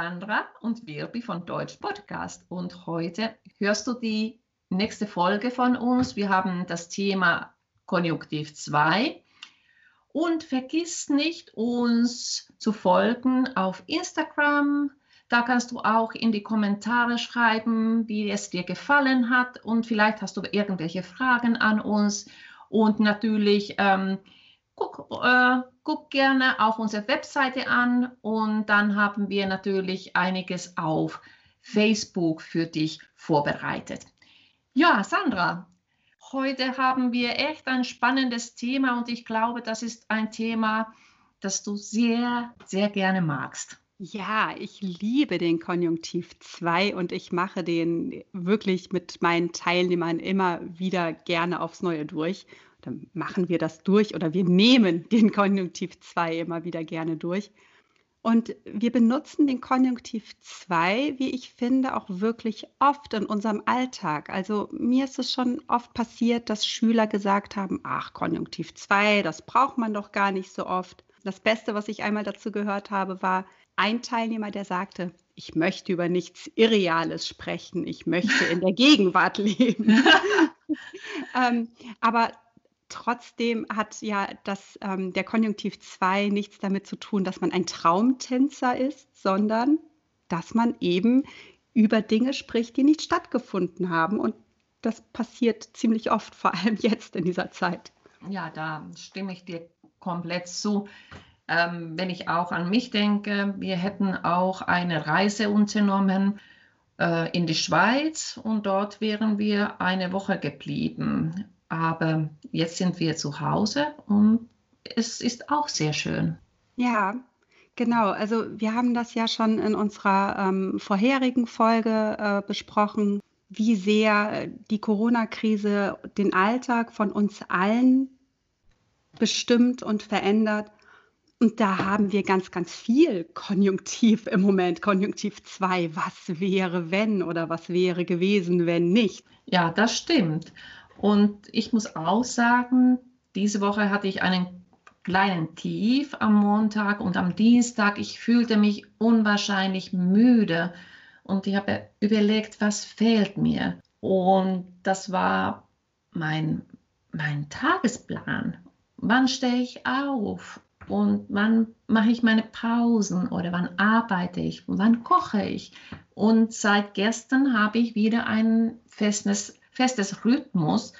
Sandra und Wirbi von Deutsch Podcast und heute hörst du die nächste Folge von uns. Wir haben das Thema Konjunktiv 2 und vergiss nicht, uns zu folgen auf Instagram. Da kannst du auch in die Kommentare schreiben, wie es dir gefallen hat und vielleicht hast du irgendwelche Fragen an uns. Und natürlich ähm, guck, äh, guck gerne auch unsere Webseite an und dann haben wir natürlich einiges auf Facebook für dich vorbereitet. Ja, Sandra, Heute haben wir echt ein spannendes Thema und ich glaube, das ist ein Thema, das du sehr, sehr gerne magst. Ja, ich liebe den Konjunktiv 2 und ich mache den wirklich mit meinen Teilnehmern immer wieder gerne aufs Neue durch. Dann machen wir das durch oder wir nehmen den Konjunktiv 2 immer wieder gerne durch. Und wir benutzen den Konjunktiv 2, wie ich finde, auch wirklich oft in unserem Alltag. Also mir ist es schon oft passiert, dass Schüler gesagt haben, ach, Konjunktiv 2, das braucht man doch gar nicht so oft. Das Beste, was ich einmal dazu gehört habe, war ein Teilnehmer, der sagte, ich möchte über nichts Irreales sprechen, ich möchte in der Gegenwart leben. ähm, aber Trotzdem hat ja das, ähm, der Konjunktiv 2 nichts damit zu tun, dass man ein Traumtänzer ist, sondern dass man eben über Dinge spricht, die nicht stattgefunden haben. Und das passiert ziemlich oft, vor allem jetzt in dieser Zeit. Ja, da stimme ich dir komplett zu. Ähm, wenn ich auch an mich denke, wir hätten auch eine Reise unternommen äh, in die Schweiz und dort wären wir eine Woche geblieben. Aber jetzt sind wir zu Hause und es ist auch sehr schön. Ja, genau. Also wir haben das ja schon in unserer ähm, vorherigen Folge äh, besprochen, wie sehr die Corona-Krise den Alltag von uns allen bestimmt und verändert. Und da haben wir ganz, ganz viel Konjunktiv im Moment, Konjunktiv 2. Was wäre, wenn oder was wäre gewesen, wenn nicht? Ja, das stimmt. Und ich muss auch sagen, diese Woche hatte ich einen kleinen Tief am Montag und am Dienstag. Ich fühlte mich unwahrscheinlich müde und ich habe überlegt, was fehlt mir. Und das war mein, mein Tagesplan. Wann stehe ich auf? Und wann mache ich meine Pausen oder wann arbeite ich? Wann koche ich? Und seit gestern habe ich wieder ein festes festes Rhythmus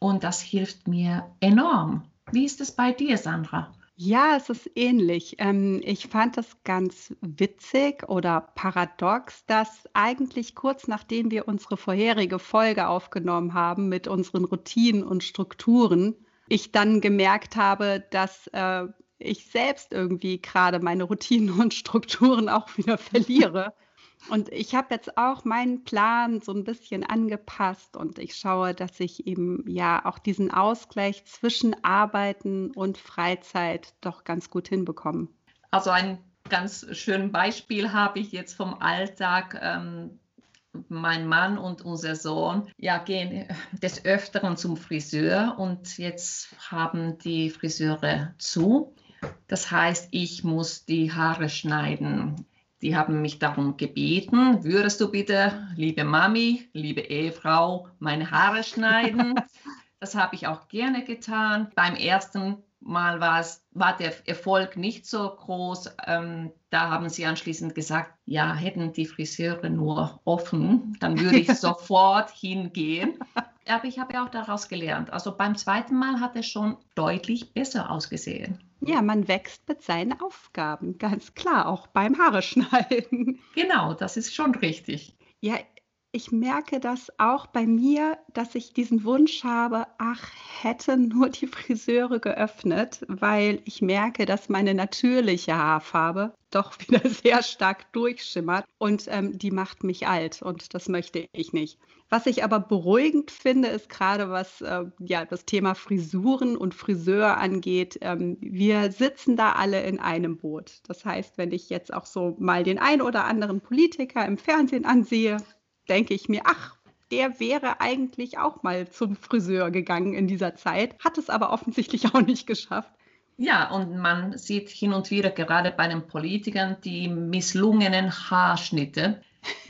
und das hilft mir enorm. Wie ist es bei dir, Sandra? Ja, es ist ähnlich. Ähm, ich fand das ganz witzig oder paradox, dass eigentlich kurz nachdem wir unsere vorherige Folge aufgenommen haben mit unseren Routinen und Strukturen, ich dann gemerkt habe, dass äh, ich selbst irgendwie gerade meine Routinen und Strukturen auch wieder verliere. Und ich habe jetzt auch meinen Plan so ein bisschen angepasst und ich schaue, dass ich eben ja auch diesen Ausgleich zwischen Arbeiten und Freizeit doch ganz gut hinbekomme. Also ein ganz schönes Beispiel habe ich jetzt vom Alltag. Ähm, mein Mann und unser Sohn ja, gehen des Öfteren zum Friseur und jetzt haben die Friseure zu. Das heißt, ich muss die Haare schneiden. Die haben mich darum gebeten, würdest du bitte, liebe Mami, liebe Ehefrau, meine Haare schneiden? das habe ich auch gerne getan. Beim ersten Mal war, es, war der Erfolg nicht so groß. Ähm, da haben sie anschließend gesagt, ja, hätten die Friseure nur offen, dann würde ich sofort hingehen. Aber ich habe ja auch daraus gelernt. Also beim zweiten Mal hat es schon deutlich besser ausgesehen. Ja, man wächst mit seinen Aufgaben, ganz klar, auch beim Haare schneiden. Genau, das ist schon richtig. Ja, ich merke das auch bei mir, dass ich diesen Wunsch habe, ach, hätte nur die Friseure geöffnet, weil ich merke, dass meine natürliche Haarfarbe doch wieder sehr stark durchschimmert und ähm, die macht mich alt und das möchte ich nicht. Was ich aber beruhigend finde, ist gerade was äh, ja, das Thema Frisuren und Friseur angeht. Ähm, wir sitzen da alle in einem Boot. Das heißt, wenn ich jetzt auch so mal den ein oder anderen Politiker im Fernsehen ansehe, denke ich mir, ach, der wäre eigentlich auch mal zum Friseur gegangen in dieser Zeit, hat es aber offensichtlich auch nicht geschafft. Ja, und man sieht hin und wieder gerade bei den Politikern die misslungenen Haarschnitte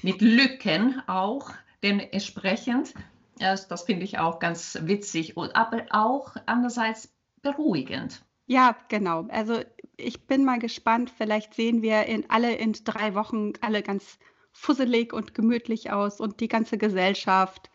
mit Lücken auch dementsprechend. Das finde ich auch ganz witzig, aber auch andererseits beruhigend. Ja, genau. Also ich bin mal gespannt. Vielleicht sehen wir in alle in drei Wochen alle ganz fusselig und gemütlich aus und die ganze Gesellschaft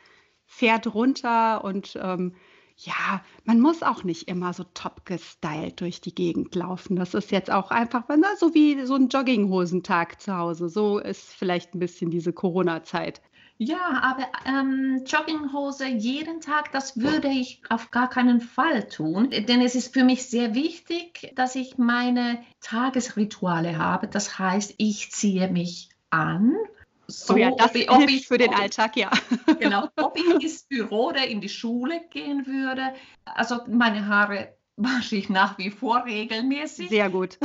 fährt runter und ähm, ja, man muss auch nicht immer so top gestylt durch die Gegend laufen. Das ist jetzt auch einfach na, so wie so ein Jogginghosentag zu Hause. So ist vielleicht ein bisschen diese Corona-Zeit. Ja, aber ähm, Jogginghose jeden Tag, das würde ich auf gar keinen Fall tun, denn es ist für mich sehr wichtig, dass ich meine Tagesrituale habe. Das heißt, ich ziehe mich an. So, oh ja, das ob ich, ob ich, für den Alltag, ja. Genau, ob ich ins Büro oder in die Schule gehen würde. Also meine Haare wasche ich nach wie vor regelmäßig. Sehr gut.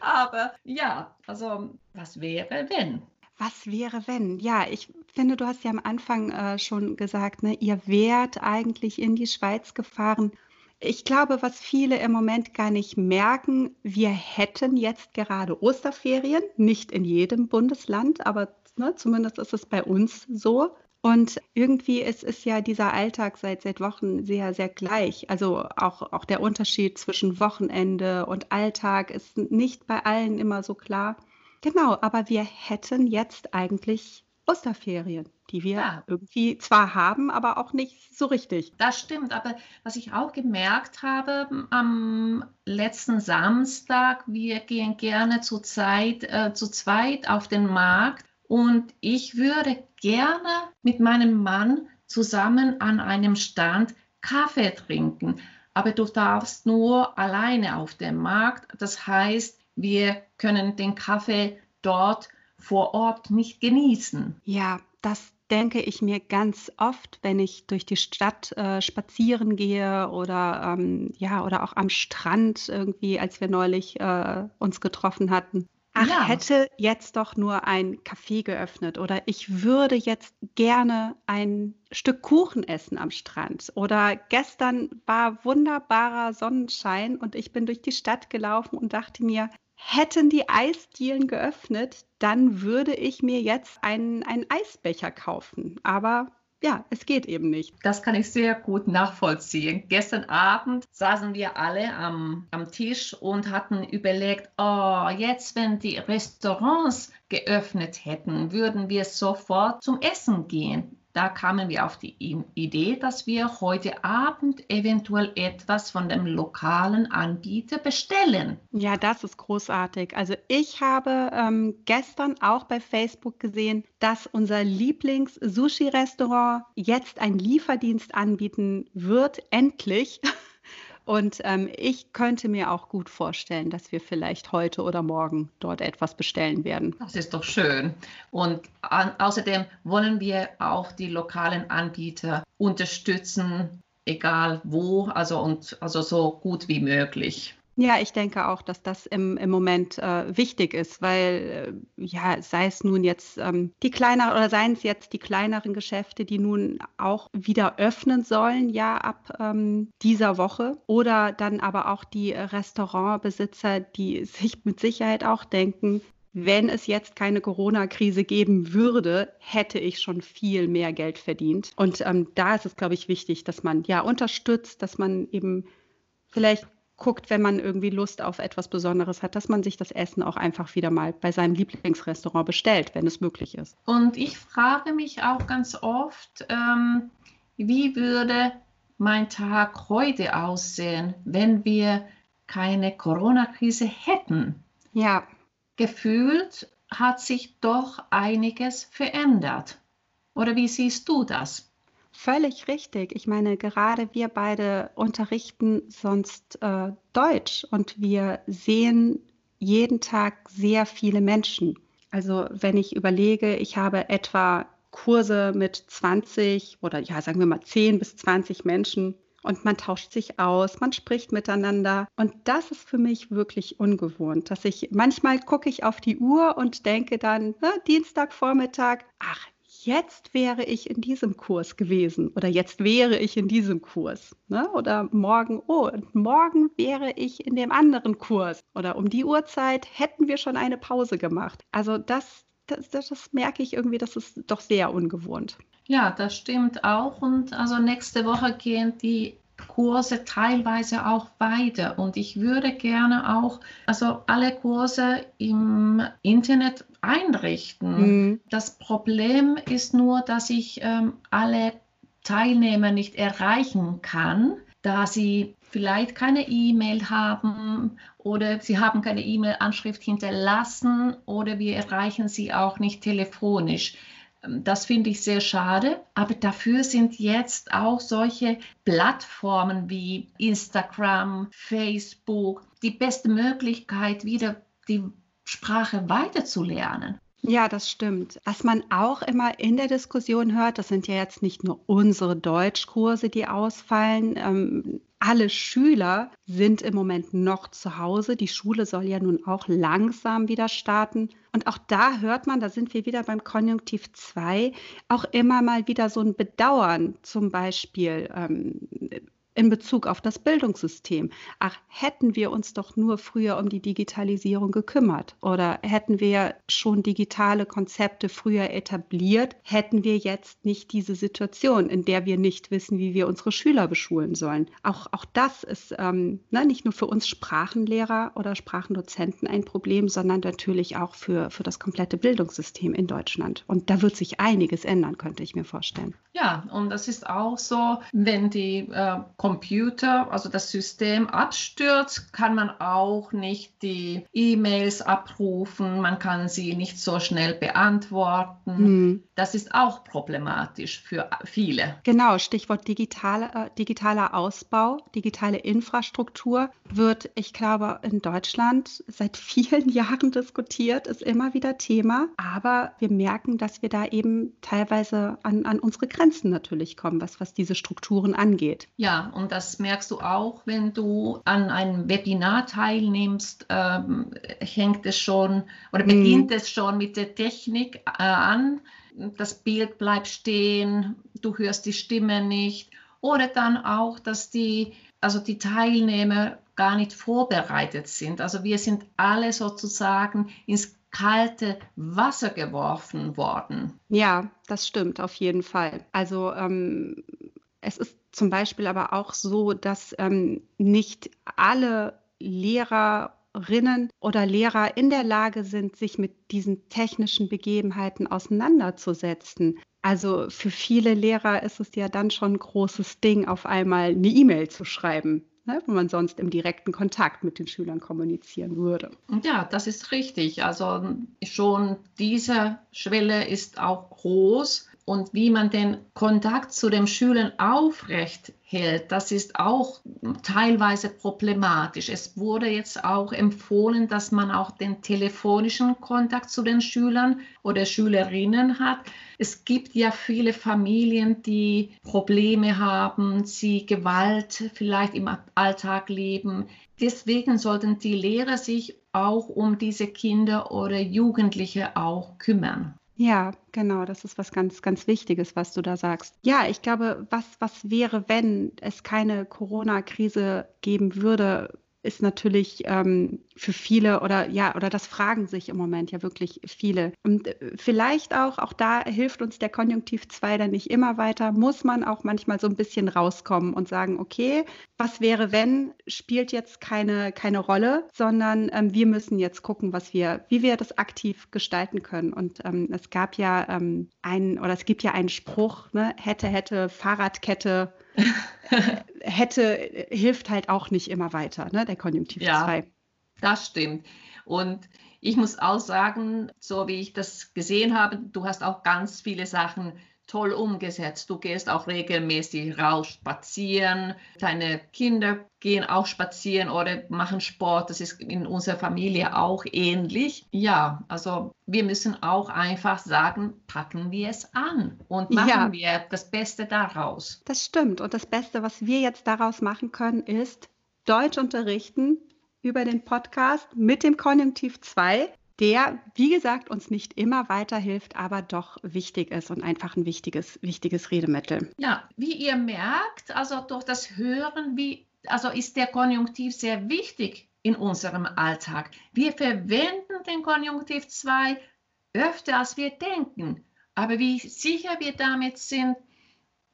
Aber ja, also was wäre, wenn? Was wäre, wenn? Ja, ich finde, du hast ja am Anfang äh, schon gesagt, ne, ihr wärt eigentlich in die Schweiz gefahren. Ich glaube, was viele im Moment gar nicht merken, wir hätten jetzt gerade Osterferien, nicht in jedem Bundesland, aber ne, zumindest ist es bei uns so. Und irgendwie ist, ist ja dieser Alltag seit, seit Wochen sehr, sehr gleich. Also auch, auch der Unterschied zwischen Wochenende und Alltag ist nicht bei allen immer so klar. Genau, aber wir hätten jetzt eigentlich Osterferien, die wir ja. irgendwie zwar haben, aber auch nicht so richtig. Das stimmt, aber was ich auch gemerkt habe am letzten Samstag, wir gehen gerne zu, Zeit, äh, zu zweit auf den Markt und ich würde gerne mit meinem Mann zusammen an einem Stand Kaffee trinken. Aber du darfst nur alleine auf dem Markt. Das heißt, wir können den Kaffee dort vor Ort nicht genießen. Ja, das denke ich mir ganz oft, wenn ich durch die Stadt äh, spazieren gehe oder ähm, ja oder auch am Strand irgendwie, als wir neulich äh, uns getroffen hatten. Ach, ja. hätte jetzt doch nur ein Café geöffnet oder ich würde jetzt gerne ein Stück Kuchen essen am Strand oder gestern war wunderbarer Sonnenschein und ich bin durch die Stadt gelaufen und dachte mir, hätten die Eisdielen geöffnet, dann würde ich mir jetzt einen, einen Eisbecher kaufen. Aber ja, es geht eben nicht. Das kann ich sehr gut nachvollziehen. Gestern Abend saßen wir alle am, am Tisch und hatten überlegt, oh, jetzt, wenn die Restaurants geöffnet hätten, würden wir sofort zum Essen gehen da kamen wir auf die Idee, dass wir heute Abend eventuell etwas von dem lokalen Anbieter bestellen. Ja, das ist großartig. Also ich habe ähm, gestern auch bei Facebook gesehen, dass unser Lieblings-Sushi-Restaurant jetzt einen Lieferdienst anbieten wird, endlich. Und ähm, ich könnte mir auch gut vorstellen, dass wir vielleicht heute oder morgen dort etwas bestellen werden. Das ist doch schön. Und an, außerdem wollen wir auch die lokalen Anbieter unterstützen, egal wo, also und also so gut wie möglich. Ja, ich denke auch, dass das im, im Moment äh, wichtig ist, weil äh, ja, sei es nun jetzt ähm, die kleineren oder seien es jetzt die kleineren Geschäfte, die nun auch wieder öffnen sollen, ja, ab ähm, dieser Woche, oder dann aber auch die Restaurantbesitzer, die sich mit Sicherheit auch denken, wenn es jetzt keine Corona-Krise geben würde, hätte ich schon viel mehr Geld verdient. Und ähm, da ist es, glaube ich, wichtig, dass man ja unterstützt, dass man eben vielleicht guckt, wenn man irgendwie Lust auf etwas Besonderes hat, dass man sich das Essen auch einfach wieder mal bei seinem Lieblingsrestaurant bestellt, wenn es möglich ist. Und ich frage mich auch ganz oft, ähm, wie würde mein Tag heute aussehen, wenn wir keine Corona-Krise hätten? Ja. Gefühlt hat sich doch einiges verändert. Oder wie siehst du das? Völlig richtig. Ich meine, gerade wir beide unterrichten sonst äh, Deutsch und wir sehen jeden Tag sehr viele Menschen. Also wenn ich überlege, ich habe etwa Kurse mit 20 oder ja, sagen wir mal 10 bis 20 Menschen und man tauscht sich aus, man spricht miteinander. Und das ist für mich wirklich ungewohnt, dass ich manchmal gucke ich auf die Uhr und denke dann, ne, Dienstagvormittag, ach, jetzt wäre ich in diesem Kurs gewesen oder jetzt wäre ich in diesem Kurs. Ne? Oder morgen, oh, und morgen wäre ich in dem anderen Kurs. Oder um die Uhrzeit hätten wir schon eine Pause gemacht. Also das, das, das, das merke ich irgendwie, das ist doch sehr ungewohnt. Ja, das stimmt auch. Und also nächste Woche gehen die Kurse teilweise auch weiter. Und ich würde gerne auch, also alle Kurse im Internet einrichten. Mhm. Das Problem ist nur, dass ich ähm, alle Teilnehmer nicht erreichen kann, da sie vielleicht keine E-Mail haben oder sie haben keine E-Mail-Anschrift hinterlassen oder wir erreichen sie auch nicht telefonisch. Das finde ich sehr schade, aber dafür sind jetzt auch solche Plattformen wie Instagram, Facebook die beste Möglichkeit, wieder die Sprache weiterzulernen. Ja, das stimmt. Was man auch immer in der Diskussion hört, das sind ja jetzt nicht nur unsere Deutschkurse, die ausfallen. Ähm, alle Schüler sind im Moment noch zu Hause. Die Schule soll ja nun auch langsam wieder starten. Und auch da hört man, da sind wir wieder beim Konjunktiv 2, auch immer mal wieder so ein Bedauern, zum Beispiel. Ähm, in Bezug auf das Bildungssystem. Ach, hätten wir uns doch nur früher um die Digitalisierung gekümmert oder hätten wir schon digitale Konzepte früher etabliert, hätten wir jetzt nicht diese Situation, in der wir nicht wissen, wie wir unsere Schüler beschulen sollen. Auch, auch das ist ähm, ne, nicht nur für uns Sprachenlehrer oder Sprachendozenten ein Problem, sondern natürlich auch für, für das komplette Bildungssystem in Deutschland. Und da wird sich einiges ändern, könnte ich mir vorstellen. Ja, und das ist auch so, wenn die äh, Computer, also das System abstürzt, kann man auch nicht die E-Mails abrufen, man kann sie nicht so schnell beantworten. Hm. Das ist auch problematisch für viele. Genau, Stichwort digitale, äh, digitaler Ausbau, digitale Infrastruktur wird, ich glaube, in Deutschland seit vielen Jahren diskutiert, ist immer wieder Thema. Aber wir merken, dass wir da eben teilweise an, an unsere Grenzen natürlich kommen, was, was diese Strukturen angeht. Ja, und das merkst du auch, wenn du an einem Webinar teilnimmst, ähm, hängt es schon oder beginnt mm. es schon mit der Technik äh, an. Das Bild bleibt stehen, du hörst die Stimme nicht. Oder dann auch, dass die, also die Teilnehmer gar nicht vorbereitet sind. Also wir sind alle sozusagen ins kalte Wasser geworfen worden. Ja, das stimmt auf jeden Fall. Also ähm, es ist zum Beispiel aber auch so, dass ähm, nicht alle Lehrerinnen oder Lehrer in der Lage sind, sich mit diesen technischen Begebenheiten auseinanderzusetzen. Also für viele Lehrer ist es ja dann schon ein großes Ding, auf einmal eine E-Mail zu schreiben ne, wo man sonst im direkten Kontakt mit den Schülern kommunizieren würde. Ja, das ist richtig. Also schon diese Schwelle ist auch groß und wie man den Kontakt zu den Schülern aufrecht hält, das ist auch teilweise problematisch. Es wurde jetzt auch empfohlen, dass man auch den telefonischen Kontakt zu den Schülern oder Schülerinnen hat. Es gibt ja viele Familien, die Probleme haben, sie Gewalt vielleicht im Alltag leben. Deswegen sollten die Lehrer sich auch um diese Kinder oder Jugendliche auch kümmern. Ja, genau, das ist was ganz, ganz Wichtiges, was du da sagst. Ja, ich glaube, was, was wäre, wenn es keine Corona-Krise geben würde, ist natürlich ähm, für viele oder ja, oder das fragen sich im Moment ja wirklich viele. Und äh, vielleicht auch, auch da hilft uns der Konjunktiv 2 dann nicht immer weiter, muss man auch manchmal so ein bisschen rauskommen und sagen, okay, was wäre, wenn, spielt jetzt keine, keine Rolle, sondern ähm, wir müssen jetzt gucken, was wir, wie wir das aktiv gestalten können. Und ähm, es gab ja ähm, einen, oder es gibt ja einen Spruch, ne, hätte, hätte, Fahrradkette, hätte, hilft halt auch nicht immer weiter, ne, der Konjunktiv 2. Ja, das stimmt. Und ich muss auch sagen, so wie ich das gesehen habe, du hast auch ganz viele Sachen toll umgesetzt. Du gehst auch regelmäßig raus spazieren. Deine Kinder gehen auch spazieren oder machen Sport. Das ist in unserer Familie auch ähnlich. Ja, also wir müssen auch einfach sagen, packen wir es an und machen ja. wir das Beste daraus. Das stimmt. Und das Beste, was wir jetzt daraus machen können, ist Deutsch unterrichten über den Podcast mit dem Konjunktiv 2 der, wie gesagt, uns nicht immer weiterhilft, aber doch wichtig ist und einfach ein wichtiges, wichtiges Redemittel. Ja, wie ihr merkt, also durch das Hören, wie, also ist der Konjunktiv sehr wichtig in unserem Alltag. Wir verwenden den Konjunktiv 2 öfter, als wir denken. Aber wie sicher wir damit sind,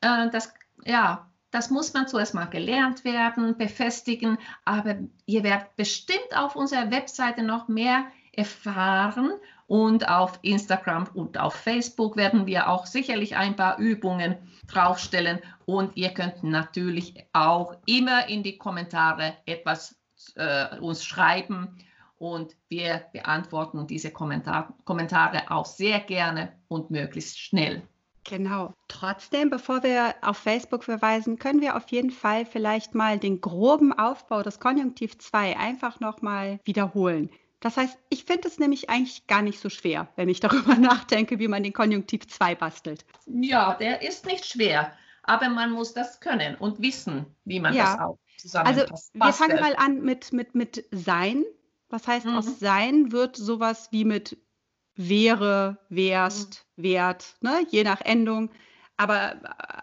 äh, das, ja, das muss man zuerst mal gelernt werden, befestigen. Aber ihr werdet bestimmt auf unserer Webseite noch mehr erfahren. Und auf Instagram und auf Facebook werden wir auch sicherlich ein paar Übungen draufstellen. Und ihr könnt natürlich auch immer in die Kommentare etwas äh, uns schreiben. Und wir beantworten diese Kommentar Kommentare auch sehr gerne und möglichst schnell. Genau. Trotzdem, bevor wir auf Facebook verweisen, können wir auf jeden Fall vielleicht mal den groben Aufbau des Konjunktiv 2 einfach nochmal wiederholen. Das heißt, ich finde es nämlich eigentlich gar nicht so schwer, wenn ich darüber nachdenke, wie man den Konjunktiv 2 bastelt. Ja, der ist nicht schwer, aber man muss das können und wissen, wie man ja. das auch zusammen Also wir fangen mal an mit, mit, mit sein. Was heißt, mhm. aus sein wird sowas wie mit wäre, wärst, mhm. wert, ne? je nach Endung. Aber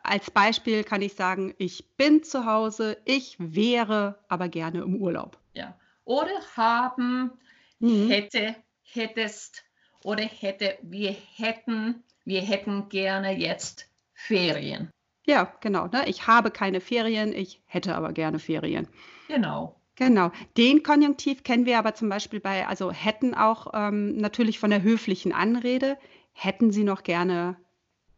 als Beispiel kann ich sagen, ich bin zu Hause, ich wäre aber gerne im Urlaub. Ja. Oder haben, mhm. hätte, hättest oder hätte, wir hätten, wir hätten gerne jetzt Ferien. Ja, genau. Ne? Ich habe keine Ferien, ich hätte aber gerne Ferien. Genau. Genau. Den Konjunktiv kennen wir aber zum Beispiel bei, also hätten auch ähm, natürlich von der höflichen Anrede. Hätten Sie noch gerne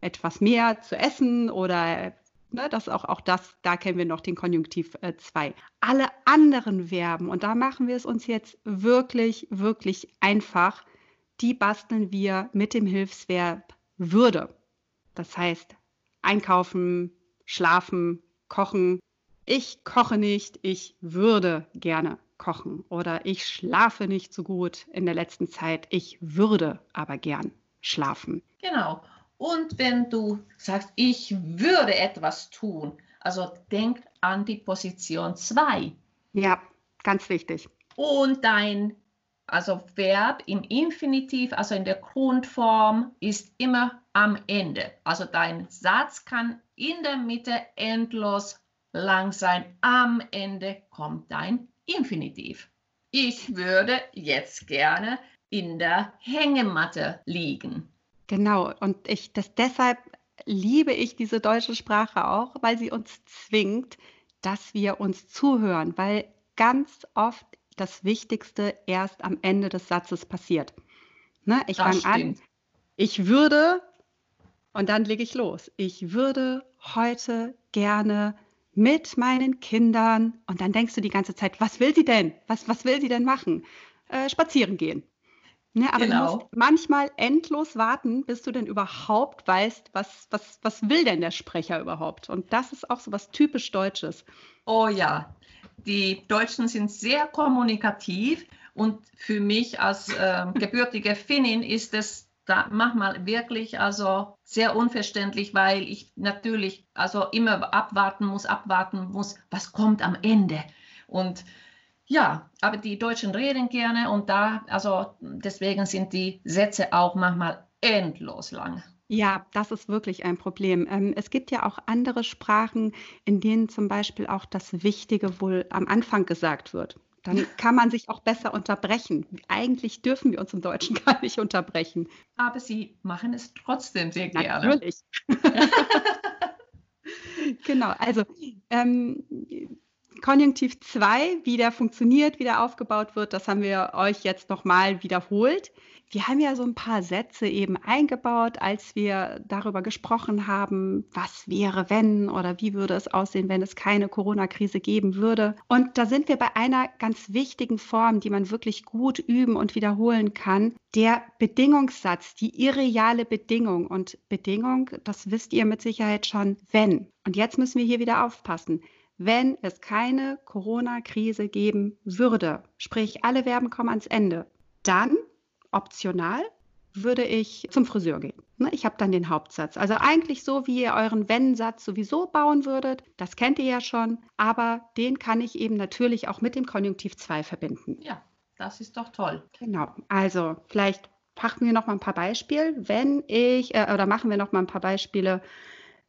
etwas mehr zu essen oder ne, das auch, auch das, da kennen wir noch den Konjunktiv 2. Äh, Alle anderen Verben, und da machen wir es uns jetzt wirklich, wirklich einfach, die basteln wir mit dem Hilfsverb würde. Das heißt, einkaufen, schlafen, kochen, ich koche nicht, ich würde gerne kochen oder ich schlafe nicht so gut in der letzten Zeit, ich würde aber gern schlafen. Genau. Und wenn du sagst, ich würde etwas tun, also denk an die Position 2. Ja, ganz wichtig. Und dein also Verb im Infinitiv, also in der Grundform, ist immer am Ende. Also dein Satz kann in der Mitte endlos lang sein. Am Ende kommt dein Infinitiv. Ich würde jetzt gerne in der Hängematte liegen. Genau, und ich das deshalb liebe ich diese deutsche Sprache auch, weil sie uns zwingt, dass wir uns zuhören, weil ganz oft das Wichtigste erst am Ende des Satzes passiert. Ne, ich fange an, ich würde und dann lege ich los. Ich würde heute gerne mit meinen Kindern. Und dann denkst du die ganze Zeit, was will sie denn? Was, was will sie denn machen? Äh, spazieren gehen. Ne, aber genau. du musst manchmal endlos warten, bis du denn überhaupt weißt, was, was, was will denn der Sprecher überhaupt. Und das ist auch so was typisch Deutsches. Oh ja, die Deutschen sind sehr kommunikativ und für mich als äh, gebürtige Finnin ist es da manchmal wirklich also sehr unverständlich, weil ich natürlich also immer abwarten muss, abwarten muss, was kommt am Ende. Und ja, aber die Deutschen reden gerne und da, also deswegen sind die Sätze auch manchmal endlos lang. Ja, das ist wirklich ein Problem. Ähm, es gibt ja auch andere Sprachen, in denen zum Beispiel auch das Wichtige wohl am Anfang gesagt wird. Dann kann man sich auch besser unterbrechen. Eigentlich dürfen wir uns im Deutschen gar nicht unterbrechen. Aber Sie machen es trotzdem sehr gerne. Natürlich. genau, also ähm, Konjunktiv 2, wie der funktioniert, wie der aufgebaut wird, das haben wir euch jetzt nochmal wiederholt. Wir haben ja so ein paar Sätze eben eingebaut, als wir darüber gesprochen haben, was wäre, wenn oder wie würde es aussehen, wenn es keine Corona-Krise geben würde. Und da sind wir bei einer ganz wichtigen Form, die man wirklich gut üben und wiederholen kann, der Bedingungssatz, die irreale Bedingung. Und Bedingung, das wisst ihr mit Sicherheit schon, wenn. Und jetzt müssen wir hier wieder aufpassen wenn es keine Corona-Krise geben würde, sprich alle Verben kommen ans Ende, dann optional würde ich zum Friseur gehen. Ne, ich habe dann den Hauptsatz. Also eigentlich so, wie ihr euren Wenn-Satz sowieso bauen würdet. Das kennt ihr ja schon. Aber den kann ich eben natürlich auch mit dem Konjunktiv 2 verbinden. Ja, das ist doch toll. Genau. Also vielleicht packen wir noch mal ein paar Beispiele. Wenn ich, äh, oder machen wir noch mal ein paar Beispiele.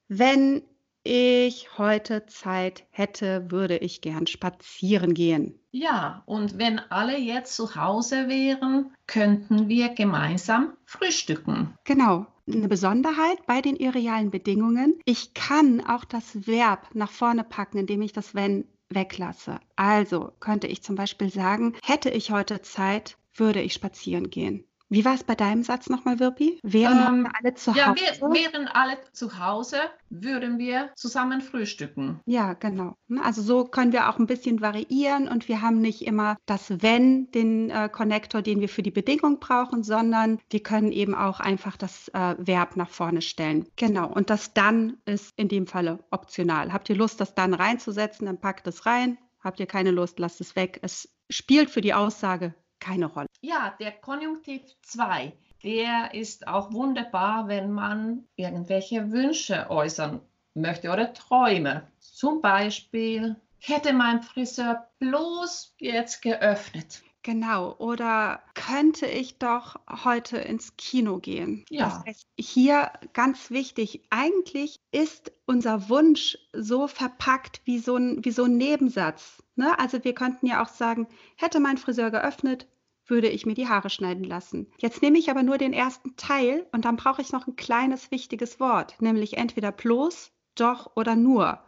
Wenn ich heute Zeit hätte, würde ich gern spazieren gehen. Ja, und wenn alle jetzt zu Hause wären, könnten wir gemeinsam frühstücken. Genau. Eine Besonderheit bei den irrealen Bedingungen, ich kann auch das Verb nach vorne packen, indem ich das wenn weglasse. Also könnte ich zum Beispiel sagen, hätte ich heute Zeit, würde ich spazieren gehen. Wie war es bei deinem Satz nochmal, Wirpi? Wären ähm, alle zu Hause? Ja, wären alle zu Hause, würden wir zusammen frühstücken. Ja, genau. Ne, also so können wir auch ein bisschen variieren und wir haben nicht immer das Wenn, den äh, Connector, den wir für die Bedingung brauchen, sondern wir können eben auch einfach das äh, Verb nach vorne stellen. Genau. Und das Dann ist in dem Falle optional. Habt ihr Lust, das Dann reinzusetzen, dann packt es rein. Habt ihr keine Lust, lasst es weg. Es spielt für die Aussage keine Rolle. Ja, der Konjunktiv 2, der ist auch wunderbar, wenn man irgendwelche Wünsche äußern möchte oder Träume. Zum Beispiel, hätte mein Friseur bloß jetzt geöffnet. Genau, oder könnte ich doch heute ins Kino gehen? Ja. Das heißt, hier ganz wichtig, eigentlich ist unser Wunsch so verpackt wie so ein, wie so ein Nebensatz. Ne? Also wir könnten ja auch sagen, hätte mein Friseur geöffnet, würde ich mir die Haare schneiden lassen. Jetzt nehme ich aber nur den ersten Teil und dann brauche ich noch ein kleines wichtiges Wort, nämlich entweder bloß, doch oder nur.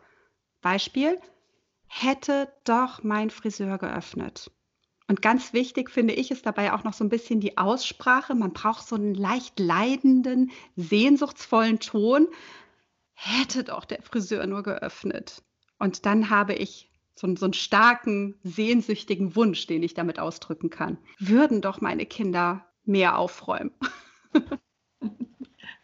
Beispiel, hätte doch mein Friseur geöffnet. Und ganz wichtig finde ich ist dabei auch noch so ein bisschen die Aussprache. Man braucht so einen leicht leidenden, sehnsuchtsvollen Ton. Hätte doch der Friseur nur geöffnet. Und dann habe ich so, so einen starken, sehnsüchtigen Wunsch, den ich damit ausdrücken kann. Würden doch meine Kinder mehr aufräumen.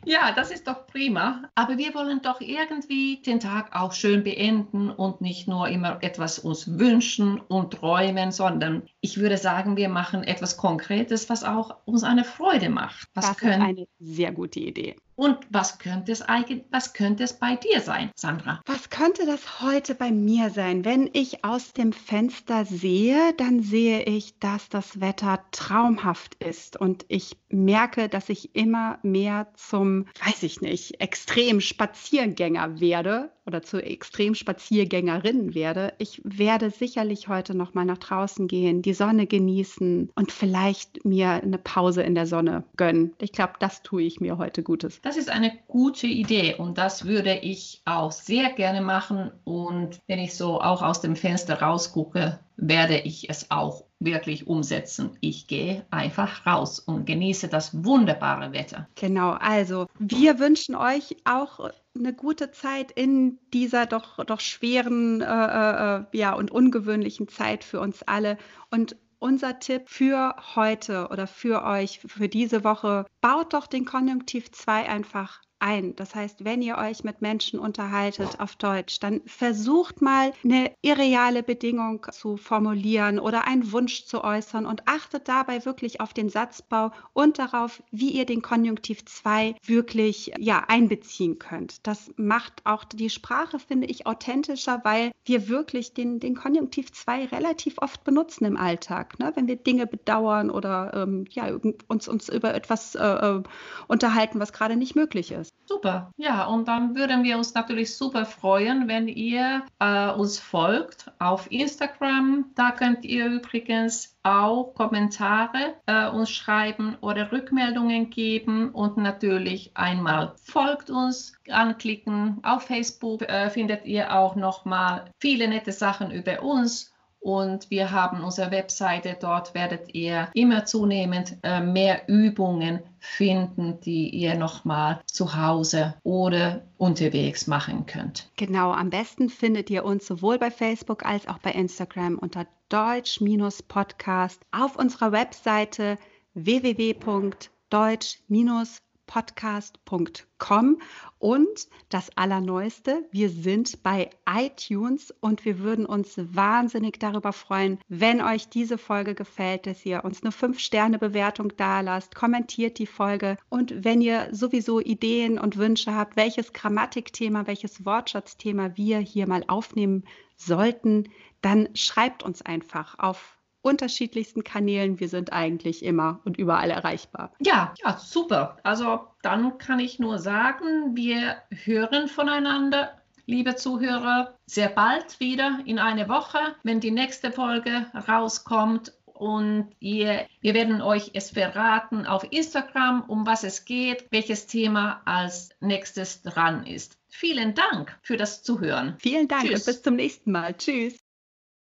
Ja, das ist doch prima. Aber wir wollen doch irgendwie den Tag auch schön beenden und nicht nur immer etwas uns wünschen und träumen, sondern ich würde sagen, wir machen etwas Konkretes, was auch uns eine Freude macht. Was das können, ist eine sehr gute Idee. Und was könnte es eigentlich, was könnte es bei dir sein, Sandra? Was könnte das heute bei mir sein? Wenn ich aus dem Fenster sehe, dann sehe ich, dass das Wetter traumhaft ist und ich merke, dass ich immer mehr zum, weiß ich nicht, extrem Spaziergänger werde oder zur Extremspaziergängerin werde. Ich werde sicherlich heute noch mal nach draußen gehen, die Sonne genießen und vielleicht mir eine Pause in der Sonne gönnen. Ich glaube, das tue ich mir heute Gutes. Das ist eine gute Idee und das würde ich auch sehr gerne machen. Und wenn ich so auch aus dem Fenster rausgucke, werde ich es auch wirklich umsetzen. Ich gehe einfach raus und genieße das wunderbare Wetter. Genau, also wir wünschen euch auch eine gute Zeit in dieser doch, doch schweren äh, äh, ja, und ungewöhnlichen Zeit für uns alle. Und unser Tipp für heute oder für euch, für diese Woche, baut doch den Konjunktiv 2 einfach ein. Das heißt, wenn ihr euch mit Menschen unterhaltet auf Deutsch, dann versucht mal eine irreale Bedingung zu formulieren oder einen Wunsch zu äußern und achtet dabei wirklich auf den Satzbau und darauf, wie ihr den Konjunktiv 2 wirklich ja, einbeziehen könnt. Das macht auch die Sprache, finde ich, authentischer, weil wir wirklich den, den Konjunktiv 2 relativ oft benutzen im Alltag. Ne? Wenn wir Dinge bedauern oder ähm, ja, uns, uns über etwas äh, äh unterhalten, was gerade nicht möglich ist. Super. Ja, und dann würden wir uns natürlich super freuen, wenn ihr äh, uns folgt auf Instagram. Da könnt ihr übrigens auch Kommentare äh, uns schreiben oder Rückmeldungen geben und natürlich einmal folgt uns, anklicken. Auf Facebook äh, findet ihr auch noch mal viele nette Sachen über uns und wir haben unsere Webseite, dort werdet ihr immer zunehmend äh, mehr Übungen finden, die ihr nochmal zu Hause oder unterwegs machen könnt. Genau, am besten findet ihr uns sowohl bei Facebook als auch bei Instagram unter Deutsch-Podcast auf unserer Webseite www.deutsch-podcast podcast.com und das Allerneueste, wir sind bei iTunes und wir würden uns wahnsinnig darüber freuen, wenn euch diese Folge gefällt, dass ihr uns eine 5-Sterne-Bewertung dalasst, kommentiert die Folge. Und wenn ihr sowieso Ideen und Wünsche habt, welches Grammatikthema, welches Wortschatzthema wir hier mal aufnehmen sollten, dann schreibt uns einfach auf unterschiedlichsten Kanälen. Wir sind eigentlich immer und überall erreichbar. Ja, ja, super. Also dann kann ich nur sagen, wir hören voneinander. Liebe Zuhörer, sehr bald wieder in einer Woche, wenn die nächste Folge rauskommt und ihr, wir werden euch es verraten auf Instagram, um was es geht, welches Thema als nächstes dran ist. Vielen Dank für das Zuhören. Vielen Dank Tschüss. und bis zum nächsten Mal. Tschüss.